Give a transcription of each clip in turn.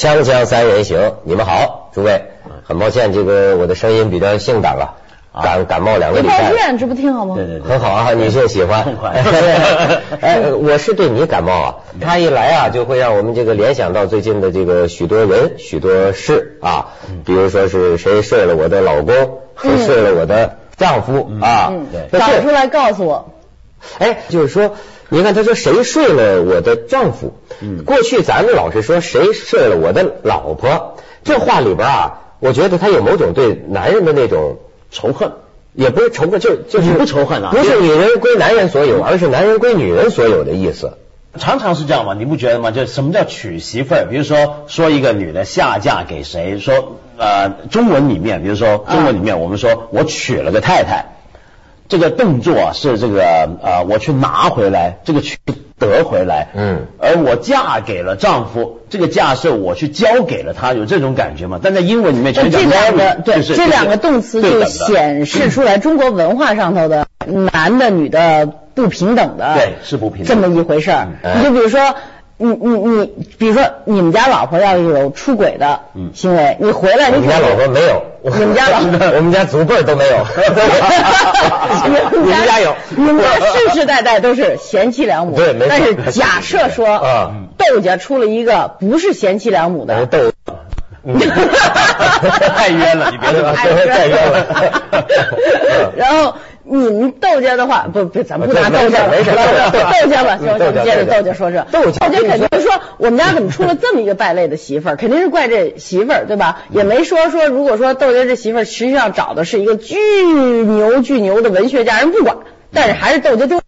锵锵三人行，你们好，诸位，很抱歉，这个我的声音比较性感了，感感冒两个礼拜。了。你抱怨，这不挺好吗？对对对，很好啊，女性喜欢。痛快。哎，我是对你感冒啊，他一来啊，就会让我们这个联想到最近的这个许多人、许多事啊，比如说是谁睡了我的老公，谁睡了我的丈夫啊。找出来告诉我。哎，就是说，你看他说谁睡了我的丈夫？嗯过去咱们老是说谁睡了我的老婆，这话里边啊，我觉得他有某种对男人的那种仇恨。也不是仇恨，就就是你不仇恨啊不是女人归男人所有，而是男人归女人所有的意思。常常是这样嘛，你不觉得吗？就什么叫娶媳妇儿？比如说说一个女的下嫁给谁，说呃中文里面，比如说中文里面我们说我娶了个太太，这个动作啊是这个呃我去拿回来，这个去得回来，嗯而我嫁给了丈夫，这个嫁是我去交给了他，有这种感觉吗？但在英文里面全讲这两个对就是这两个动词就显示出来中国文化上头的男的女的不平等的，对是不平等这么一回事儿。嗯你就比如说。你你你，比如说你们家老婆要有出轨的嗯行为，你回来你我们家老婆没有，你们家老 婆我们家祖辈都没有 你们家有，你们家世世代代都是贤妻良母。对没错但是假设说啊，窦家出了一个不是贤妻良母的，窦。太冤了你别太冤了然后你们窦家的话，不不，咱们不拿窦家了，没事窦家吧，行，接着窦家说这。窦家肯定是说，我们家怎么出了这么一个败类的媳妇儿，肯定是怪这媳妇儿，对吧？也没说说，如果说窦家这媳妇儿实际上找的是一个巨牛巨牛的文学家，人不管，但是还是窦家丢。嗯，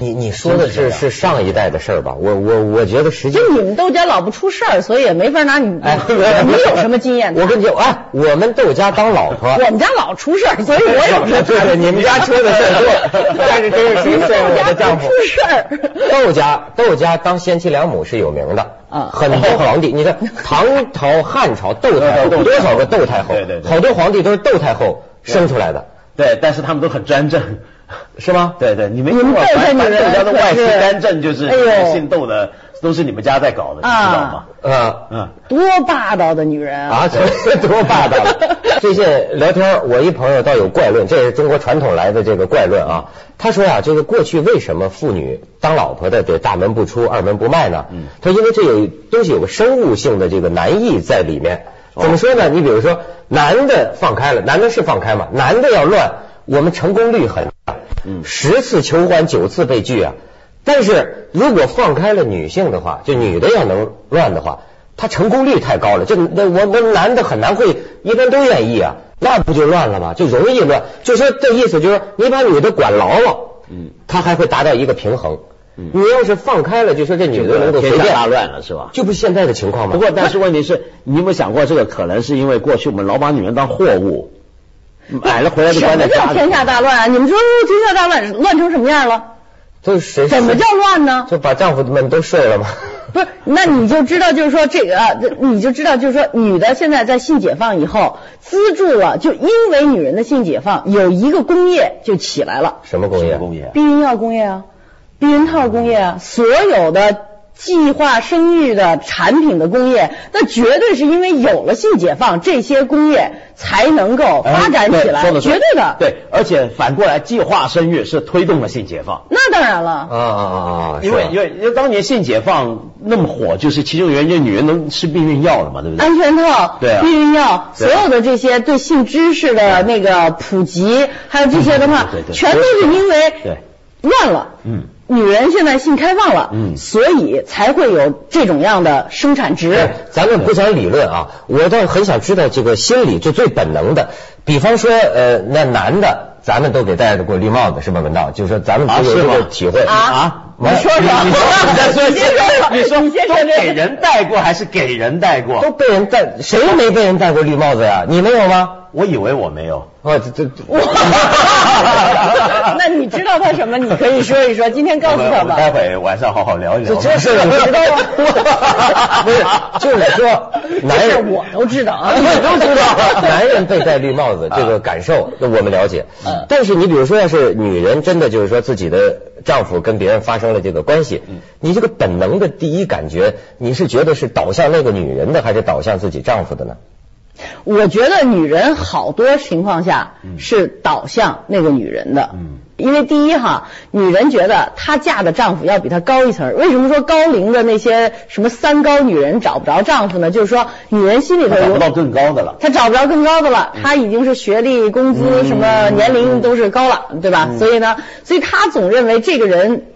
你你说的是是上一代的事儿吧？我我我觉得实际就你们窦家老不出事儿，所以也没法拿你，哎，你 有什么经验？我跟你讲，哎，我们窦家当老婆，我们家老出事儿，所以我有什么对对，你们家出的事儿多，但是真是谁睡了我的丈夫出？事儿。窦家窦家当贤妻良母是有名的，啊很多皇帝，你看唐朝、汉朝窦太后多少个窦太后，对对对好多皇帝都是窦太后生出来的，对，但是他们都很专政。是吗？对对，你们听过窦家女人凡凡窦家的外戚可是干政就是姓窦的，都是你们家在搞的，你知道吗？啊嗯，多霸道的女人啊，这多霸道！最近聊天，我一朋友倒有怪论，这是中国传统来的这个怪论啊。他说呀、这个过去为什么妇女当老婆的得大门不出二门不迈呢？嗯他说因为这有东西有个生物性的这个难易在里面。怎么说呢？你比如说，男的放开了，男的是放开嘛，男的要乱，我们成功率很大，嗯十次求欢九次被拒啊。但是如果放开了女性的话，就女的要能乱的话，她成功率太高了。就那我我男的很难会，一般都愿意啊，那不就乱了吗？就容易乱。就说这意思就是说，你把女的管牢了，嗯，她还会达到一个平衡。嗯你要是放开了，就说这女的能够随便大乱了是吧？就不是现在的情况吗？不过，但是问题是，你有没有想过，这个可能是因为过去我们老把女人当货物，买了回来就什关在家里。么叫天下大乱啊？你们说天下大乱，乱成什么样了？都是谁？怎么叫乱呢？就把丈夫们都睡了吗？不是，那你就知道，就是说这个，啊你就知道，就是说，女的现在在性解放以后，资助了，就因为女人的性解放，有一个工业就起来了，什么工业？工业？避孕药工业啊，避孕套工业啊，所有的计划生育的产品的工业，那绝对是因为有了性解放，这些工业才能够发展起来，绝对的。对，而且反过来，计划生育是推动了性解放。那当然了。啊啊啊啊！因为因为因为当年性解放那么火，就是其中原因，女人能吃避孕药了嘛，对不对？安全套、对啊避孕药，所有的这些对性知识的那个普及，还有这些的话对对，对全都是因为对乱了。嗯，女人现在性开放了，嗯所以才会有这种样的生产值。哎咱们不讲理论啊，我倒很想知道这个心理就最本能的，比方说呃，那男的咱们都给戴过绿帽子是吧？文道，就是说咱们都有这个体会啊完你说说你说你再说 你先说说你说你先说都这给人戴过还是给人戴过？都被人戴，谁没被人戴过绿帽子呀？你没有吗？我以为我没有。哦，这这，那你知道他什么？你可以说一说，今天告诉他吧。待会晚上好好聊一聊。这事你知道吗？不是，就是说，男人我都知道啊，你都知道，男人被戴绿帽子这个感受，我们了解。嗯但是你比如说，要是女人真的就是说自己的丈夫跟别人发生了这个关系，你这个本能的第一感觉，你是觉得是倒向那个女人的，还是倒向自己丈夫的呢？我觉得女人好多情况下是倒向那个女人的。嗯因为第一哈，女人觉得她嫁的丈夫要比她高一层。为什么说高龄的那些什么三高女人找不着丈夫呢？就是说女人心里头有找不到更高的了。她找不着更高的了，她已经是学历、工资、什么年龄都是高了，对吧？所以呢，所以她总认为这个人，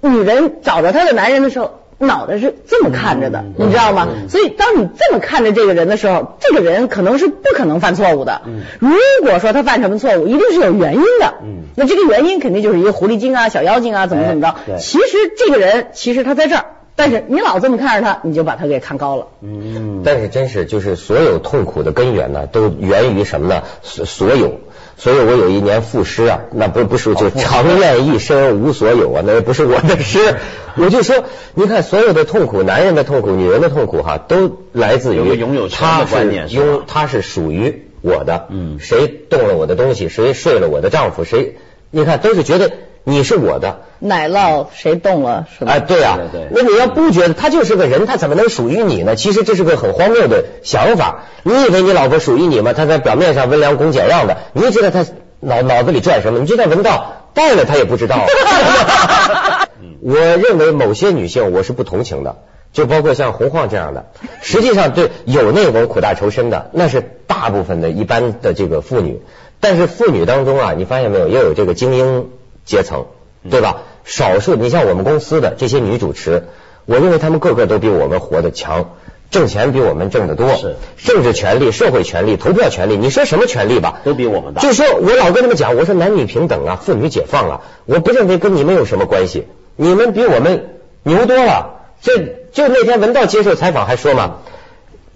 女人找着她的男人的时候。脑袋是这么看着的，你知道吗？所以当你这么看着这个人的时候，这个人可能是不可能犯错误的。如果说他犯什么错误，一定是有原因的。那这个原因肯定就是一个狐狸精啊、小妖精啊，怎么怎么着。其实这个人其实他在这儿，但是你老这么看着他，你就把他给看高了。嗯，但是真是就是所有痛苦的根源呢，都源于什么呢？所所有。所以我有一年赋诗啊，那不不是就长愿一生无所有啊，那也不是我的诗。我就说，你看所有的痛苦，男人的痛苦，女人的痛苦哈，都来自于有拥有权他的观念是是吧？拥他是属于我的，嗯。谁动了我的东西，谁睡了我的丈夫，谁你看都是觉得你是我的，奶酪谁动了是吧？哎，对啊，对对那你要不觉得他就是个人，他怎么能属于你呢？其实这是个很荒谬的想法。你以为你老婆属于你吗？她在表面上温良恭俭让的，你知道她脑脑子里转什么？你就算闻到带了，她也不知道。我认为某些女性我是不同情的，就包括像洪晃这样的。实际上，对有那种苦大仇深的，那是大部分的一般的这个妇女。但是妇女当中啊，你发现没有，也有这个精英阶层，对吧？少数，你像我们公司的这些女主持，我认为她们个个都比我们活得强，挣钱比我们挣得多，是政治权利、社会权利、投票权利，你说什么权利吧？都比我们大。就说我老跟他们讲，我说男女平等啊，妇女解放啊，我不认为跟你们有什么关系，你们比我们牛多了。这就那天文道接受采访还说嘛，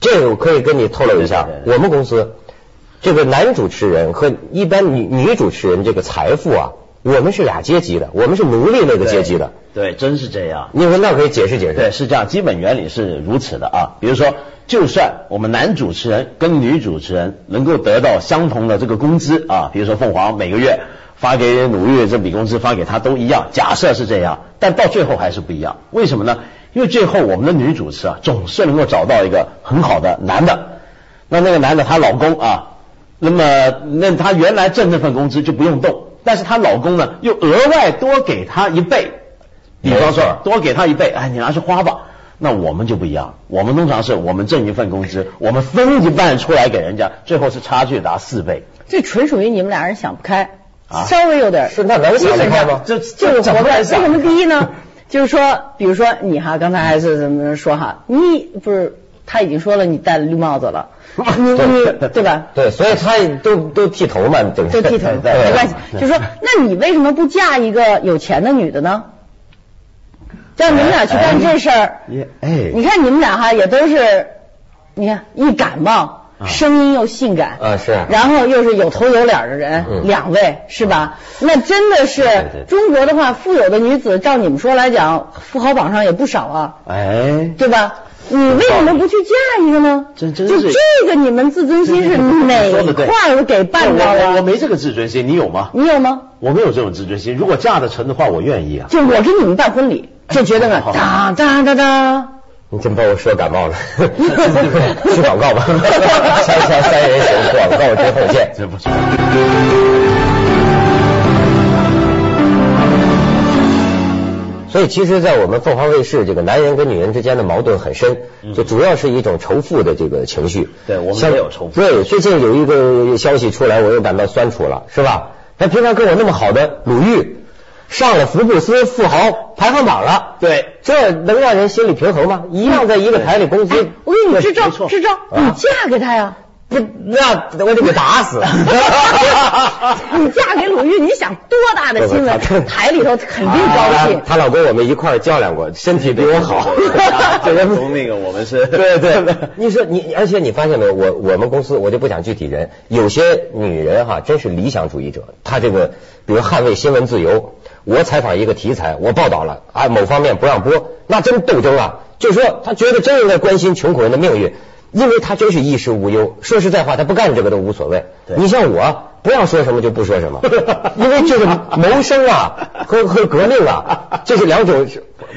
这个我可以跟你透露一下我们公司这个男主持人和一般女女主持人这个财富啊，我们是俩阶级的，我们是奴隶那个阶级的。对，真是这样。你说那可以解释解释。对，是这样，基本原理是如此的啊。比如说，就算我们男主持人跟女主持人能够得到相同的这个工资啊，比如说凤凰每个月发给鲁豫这笔工资发给他都一样，假设是这样，但到最后还是不一样。为什么呢？因为最后我们的女主持啊，总是能够找到一个很好的男的，那那个男的她老公啊，那么那他原来挣那份工资就不用动，但是她老公呢又额外多给她一倍。比方说多给她一倍，哎，你拿去花吧。那我们就不一样，我们通常是我们挣一份工资，我们分一半出来给人家，最后是差距达四倍。这纯属于你们俩人想不开，啊稍微有点是那能想得开吗？这就是活该。为什么第一呢？就是说，比如说你哈，刚才还是怎么说哈，你不是他已经说了你戴了绿帽子了，对吧？对，所以他都都剃头嘛，对不对？就剃头，对没关系。就说，那你为什么不嫁一个有钱的女的呢？让你们俩去干这事儿。哎，你看你们俩哈也都是，你看一感冒，啊声音又性感啊是然后又是有头有脸的人，嗯两位是吧？那真的是中国的话，富有的女子，照你们说来讲，富豪榜上也不少啊，哎，对吧？你为什么不去嫁一个呢？真真就这个，你们自尊心是哪块儿给绊着我我我？没这个自尊心，你有吗？你有吗？我没有这种自尊心。如果嫁得成的话，我愿意啊。就我给你们办婚礼，就觉得呢，哒哒哒哒。你真把我说感冒了，去广告吧，锵锵三人行，广告之后见。这不是。所以其实，在我们凤凰卫视，这个男人跟女人之间的矛盾很深，就主要是一种仇富的这个情绪。对我们像也有仇富对，最近有一个消息出来，我又感到酸楚了，是吧？那平常跟我那么好的鲁豫，上了福布斯富豪排行榜了，对，这能让人心理平衡吗？一样在一个台里工资，哎我给你支招支招，啊你嫁给他呀。不，那我得给打死。你嫁给鲁豫，你想多大的新闻？台里头肯定高兴。她老公我们一块儿较量过，身体比我好。这个从那个我们是，对对。你说你，而且你发现没有？我我们公司我就不讲具体人，有些女人哈，真是理想主义者。她这个，比如捍卫新闻自由，我采访一个题材，我报道了啊，某方面不让播，那真斗争啊！就是说，她觉得真应该关心穷苦人的命运。因为他真是衣食无忧，说实在话，他不干这个都无所谓。你像我，不让说什么就不说什么，因为这个谋生啊和和革命啊，这是两种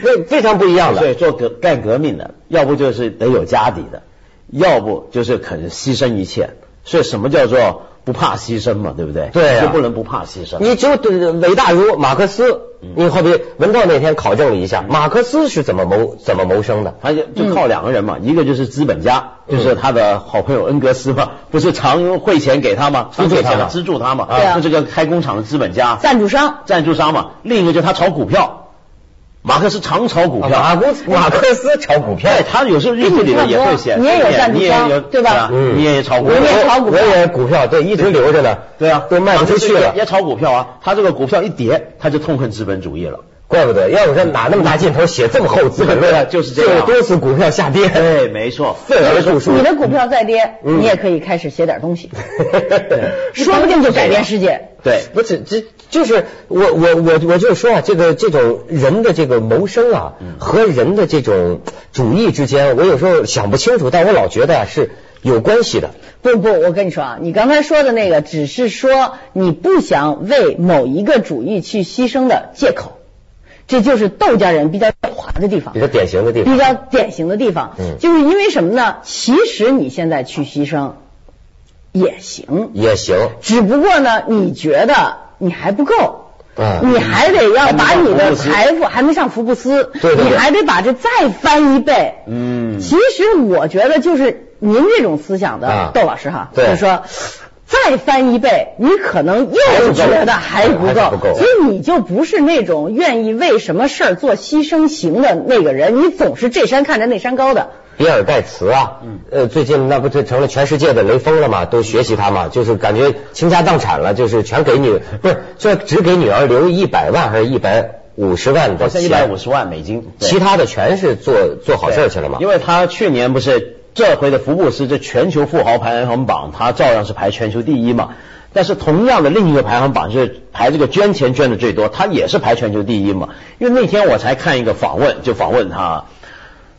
非非常不一样的。所以做革干革命的，要不就是得有家底的，要不就是肯牺牲一切。所以什么叫做？不怕牺牲嘛，对不对？对就不能不怕牺牲。你就伟大如马克思，你好比文道那天考证了一下，马克思是怎么谋怎么谋生的？他就就靠两个人嘛，一个就是资本家，就是他的好朋友恩格斯嘛，不是常汇钱给他吗？资助他，资助他嘛。啊，就这个开工厂的资本家，赞助商，赞助商嘛。另一个就是他炒股票。马克思常炒股票，马克思马克思炒股票，他有时候日记里面也会写，你也有赞助商，对吧？嗯，你也炒股票，我也炒股票，我也股票，对，一直留着呢，对啊，都卖不出去了，也炒股票啊，他这个股票一跌，他就痛恨资本主义了。怪不得，要不说哪那么大劲头写这么厚《资本论》，就是这样。多次股票下跌，对，没错。愤而著书。你的股票再跌，你也可以开始写点东西，说不定就改变世界。对，不是，这就是我我我我就说啊，这个这种人的这个谋生啊，和人的这种主义之间，我有时候想不清楚，但我老觉得啊是有关系的。不不，我跟你说啊，你刚才说的那个，只是说你不想为某一个主义去牺牲的借口。这就是窦家人比较狡猾的地方，比较典型的地方，比较典型的地方，嗯，就是因为什么呢？其实你现在去牺牲也行，也行，只不过呢，你觉得你还不够，你还得要把你的财富还没上福布斯，对你还得把这再翻一倍，嗯，其实我觉得就是您这种思想的窦老师哈，就是说。再翻一倍，你可能又觉得还不够，所以你就不是那种愿意为什么事儿做牺牲型的那个人，你总是这山看着那山高的。比尔盖茨啊，呃，最近那不就成了全世界的雷锋了吗？都学习他嘛，就是感觉倾家荡产了，就是全给你，不是，这只给女儿留一百万还是一百五十万的钱？一百五十万美金，其他的全是做做好事去了嘛？因为他去年不是。这回的福布斯这全球富豪排行榜，他照样是排全球第一嘛。但是同样的另一个排行榜就是排这个捐钱捐的最多，他也是排全球第一嘛。因为那天我才看一个访问，就访问他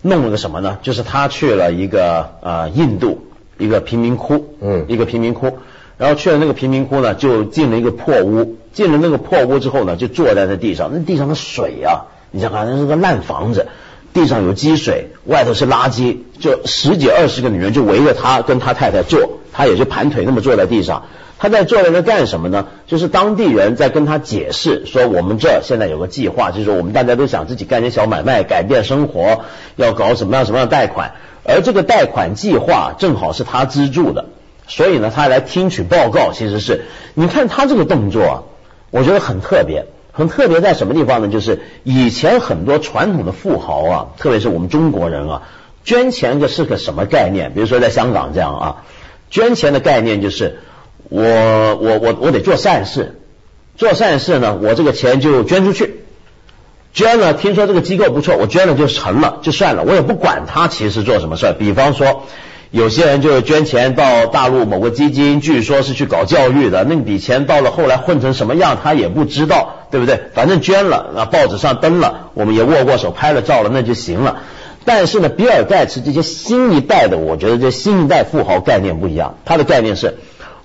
弄了个什么呢？就是他去了一个呃印度一个贫民窟，嗯，一个贫民窟，然后去了那个贫民窟呢，就进了一个破屋，进了那个破屋之后呢，就坐在那地上，那地上的水啊，你想看那是个烂房子。地上有积水，外头是垃圾，就十几二十个女人就围着他跟他太太坐，他也就盘腿那么坐在地上。他在坐在那干什么呢？就是当地人在跟他解释说，我们这现在有个计划，就是我们大家都想自己干点小买卖，改变生活，要搞什么样什么样的贷款，而这个贷款计划正好是他资助的，所以呢，他来听取报告。其实是你看他这个动作，我觉得很特别。很特别在什么地方呢？就是以前很多传统的富豪啊，特别是我们中国人啊，捐钱这是个什么概念？比如说在香港这样啊，捐钱的概念就是我我我我得做善事，做善事呢，我这个钱就捐出去，捐了，听说这个机构不错，我捐了就成了，就算了，我也不管他其实做什么事儿。比方说。有些人就是捐钱到大陆某个基金，据说是去搞教育的，那笔钱到了后来混成什么样，他也不知道，对不对？反正捐了，啊，报纸上登了，我们也握过手拍了照了，那就行了。但是呢，比尔盖茨这些新一代的，我觉得这新一代富豪概念不一样，他的概念是，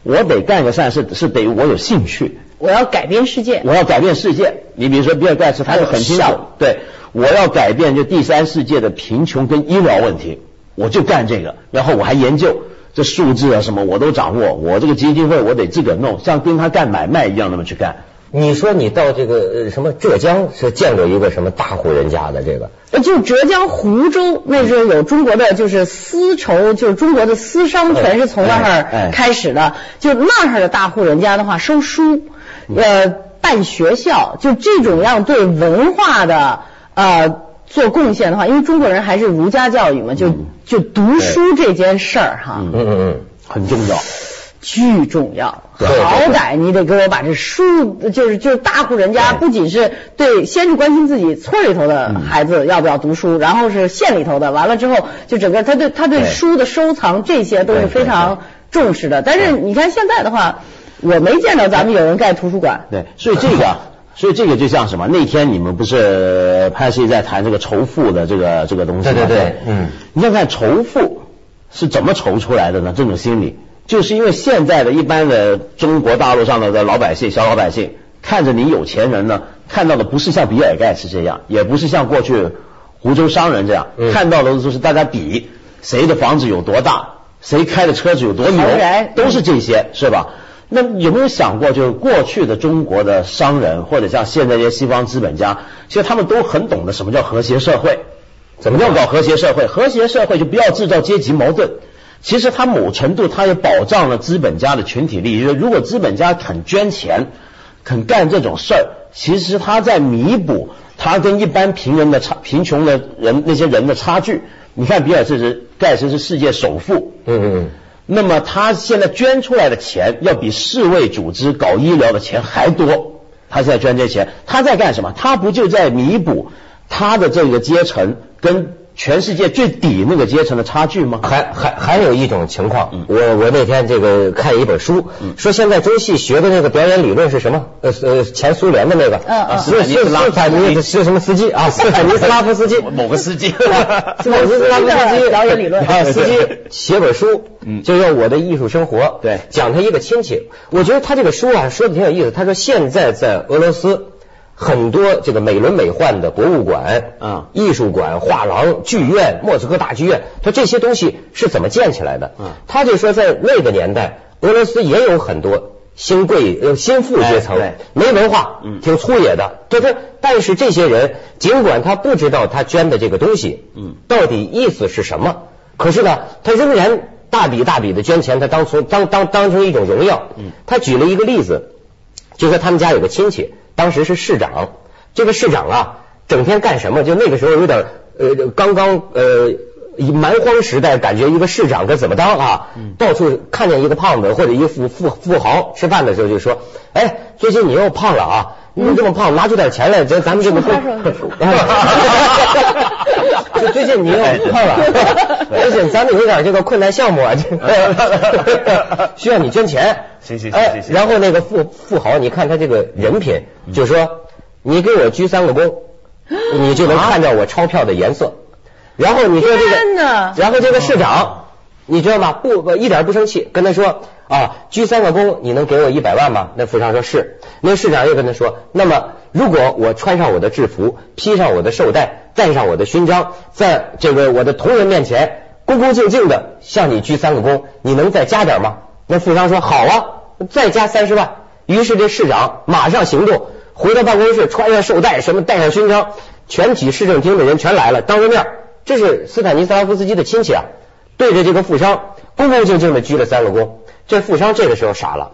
我得干个善事，是得我有兴趣，我要改变世界，我要改变世界。你比如说比尔盖茨，他就很清楚，对，我要改变就第三世界的贫穷跟医疗问题。我就干这个，然后我还研究这数字啊什么我都掌握。我这个基金会我得自个弄，像跟他干买卖一样那么去干。你说你到这个什么浙江是见过一个什么大户人家的这个？就浙江湖州那时候有中国的就是丝绸，就是中国的丝商全是从那儿开始的。就那儿的大户人家的话，收书呃办学校，就这种样对文化的呃。做贡献的话，因为中国人还是儒家教育嘛，就就读书这件事儿哈。嗯嗯嗯，很重要。巨重要，好歹你得给我把这书，就是就是大户人家，不仅是对，先是关心自己村里头的孩子要不要读书，然后是县里头的，完了之后就整个他对他对对书的收藏这些都是非常重视的。但是你看现在的话，我没见到咱们有人盖图书馆。对，所以这个，所以这个就像什么？那天你们不是潘西在谈这个仇富的这个这个东西吗？对对对嗯，你想看仇富是怎么仇出来的呢？这种心理，就是因为现在的一般的中国大陆上的老百姓、小老百姓，看着你有钱人呢，看到的不是像比尔盖茨这样，也不是像过去湖州商人这样，嗯看到的都是大家比谁的房子有多大，谁开的车子有多牛，都是这些，是吧？那有没有想过，就是过去的中国的商人，或者像现在这些西方资本家，其实他们都很懂得什么叫和谐社会，怎么叫搞和谐社会？和谐社会就不要制造阶级矛盾。其实它某程度它也保障了资本家的群体利益。如果资本家肯捐钱，肯干这种事儿，其实他在弥补他跟一般贫人的差、贫穷的人那些人的差距。你看比尔盖茨是世界首富，嗯嗯嗯，那么他现在捐出来的钱要比世卫组织搞医疗的钱还多。他现在捐这些钱，他在干什么？他不就在弥补他的这个阶层跟全世界最底那个阶层的差距吗？还还还有一种情况，嗯我我那天这个看一本书，说现在中戏学的那个表演理论是什么？呃呃，前苏联的那个，嗯嗯斯斯斯坦尼是什么斯基啊？斯坦尼斯拉夫斯基，某个司机 斯坦尼斯拉夫斯基 表演理论啊，司机写本书，嗯就叫《我的艺术生活》，对讲他一个亲戚。我觉得他这个书啊说的挺有意思。他说现在在俄罗斯。很多这个美轮美奂的博物馆、嗯。艺术馆、画廊、剧院、莫斯科大剧院，他这些东西是怎么建起来的？嗯。他就说在那个年代，俄罗斯也有很多新贵呃新富阶层，哎没文化，嗯。挺粗野的，就是但是这些人尽管他不知道他捐的这个东西，嗯。到底意思是什么，可是呢，他仍然大笔大笔的捐钱，他当初当当当成一种荣耀。嗯。他举了一个例子，就说他们家有个亲戚，当时是市长，这个市长啊，整天干什么？就那个时候有点呃，刚刚呃。以蛮荒时代，感觉一个市长该怎么当啊？到处看见一个胖子或者一个富富富豪吃饭的时候就说：“哎，最近你又胖了啊！你这么胖，拿出点钱来，咱咱们这么说说就 最近你又胖了，而且咱们有点这个困难项目啊，这个 需要你捐钱。行行行然后那个富富豪，你看他这个人品，就说你给我鞠三个躬，你就能看到我钞票的颜色。然后你说这个然后这个市长，你知道吗？不不，一点不生气，跟他说啊，鞠三个躬，你能给我一百万吗？那富商说是。那市长又跟他说，那么如果我穿上我的制服，披上我的绶带，戴上我的勋章，在这个我的同仁面前恭恭敬敬的向你鞠三个躬，你能再加点吗？那富商说好啊，再加三十万。于是这市长马上行动，回到办公室，穿上绶带，什么戴上勋章，全体市政厅的人全来了，当着面，这是斯坦尼斯拉夫斯基的亲戚啊，对着这个富商恭恭敬敬的鞠了三个躬。这富商这个时候傻了，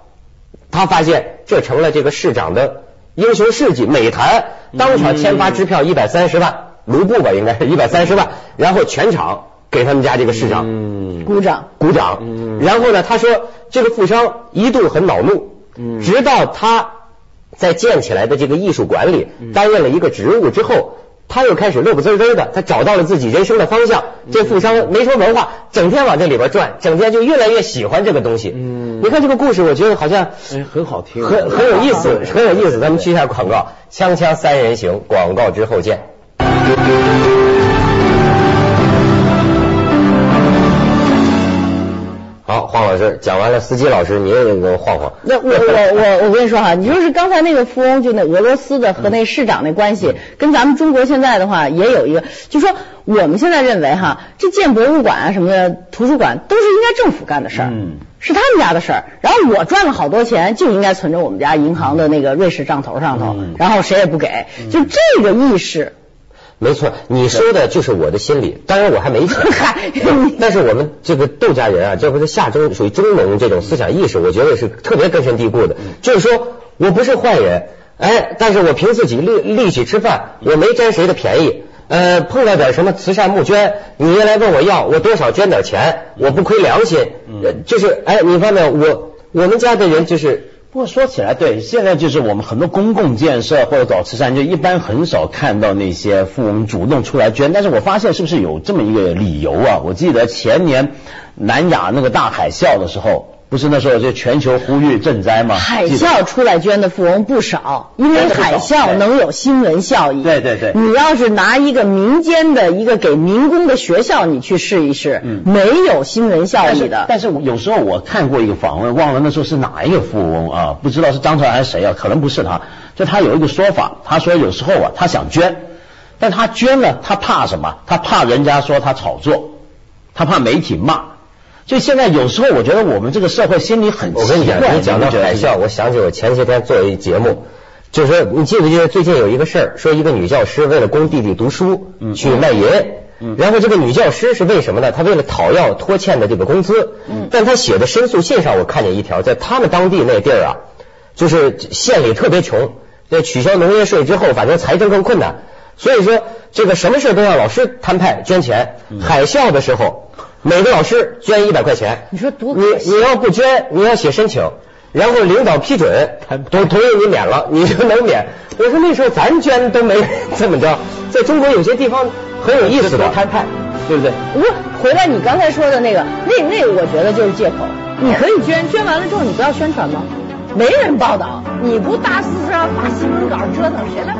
他发现这成了这个市长的英雄事迹美谈，当场签发支票一百三十万卢布吧，应该是一百三十万，然后全场给他们家这个市长嗯鼓掌。鼓掌。嗯然后呢，他说这个富商一度很恼怒，嗯直到他在建起来的这个艺术馆里嗯担任了一个职务之后。他又开始乐不滋滋的，他找到了自己人生的方向。嗯这富商没什么文化，整天往这里边转，整天就越来越喜欢这个东西。嗯你看这个故事，我觉得好像哎，很好听，很很有意思，很有意思。咱们去一下广告，锵锵三人行，广告之后见。好，黄老师讲完了，司机老师你也给我晃晃。那我我我我跟你说哈，你就是刚才那个富翁，就那俄罗斯的和那市长那关系，跟咱们中国现在的话也有一个，就说我们现在认为哈，这建博物馆啊什么的，图书馆都是应该政府干的事儿，嗯是他们家的事儿。然后我赚了好多钱，就应该存着我们家银行的那个瑞士账头上头，嗯然后谁也不给，就这个意识。没错，你说的就是我的心理。当然我还没 但是我们这个窦家人啊，这不是下中属于中农这种思想意识，我觉得是特别根深蒂固的。就是说我不是坏人，哎，但是我凭自己力力气吃饭，我没占谁的便宜。呃，碰到点什么慈善募捐，你来问我要，我多少捐点钱，我不亏良心。呃就是，哎，你发现没有？我我们家的人就是不过说起来，对，现在就是我们很多公共建设或者搞慈善，就一般很少看到那些富翁主动出来捐。但是我发现是不是有这么一个理由啊？我记得前年南亚那个大海啸的时候，不是那时候就全球呼吁赈灾吗？海啸出来捐的富翁不少，因为海啸能有新闻效益。对对对你要是拿一个民间的一个给民工的学校，你去试一试，嗯没有新闻效益的。但是我有时候我看过一个访问，忘了那时候是哪一个富翁啊？不知道是张朝阳还是谁啊？可能不是他。就他有一个说法，他说有时候啊，他想捐，但他捐了，他怕什么？他怕人家说他炒作，他怕媒体骂。所以现在有时候我觉得我们这个社会心里很奇怪。我跟你讲，你讲到海啸，我想起我前些天做一节目，就是说你记不记得最近有一个事儿，说一个女教师为了供弟弟读书嗯去卖淫，嗯然后这个女教师是为什么呢？她为了讨要拖欠的这个工资，嗯但她写的申诉信上我看见一条，在他们当地那地儿啊，就是县里特别穷，在取消农业税之后，反正财政更困难，所以说这个什么事都让老师摊派捐钱，嗯海啸的时候。每个老师捐一百块钱，你说多你你要不捐，你要写申请，然后领导批准，同同意你免了，你就能免。我说那时候咱捐都没这么着，在中国有些地方很有意思的摊派，对不对？不是，回来你刚才说的那个，那那个我觉得就是借口。你可以捐，捐完了之后你不要宣传吗？没人报道，你不大肆上发新闻稿折腾谁来？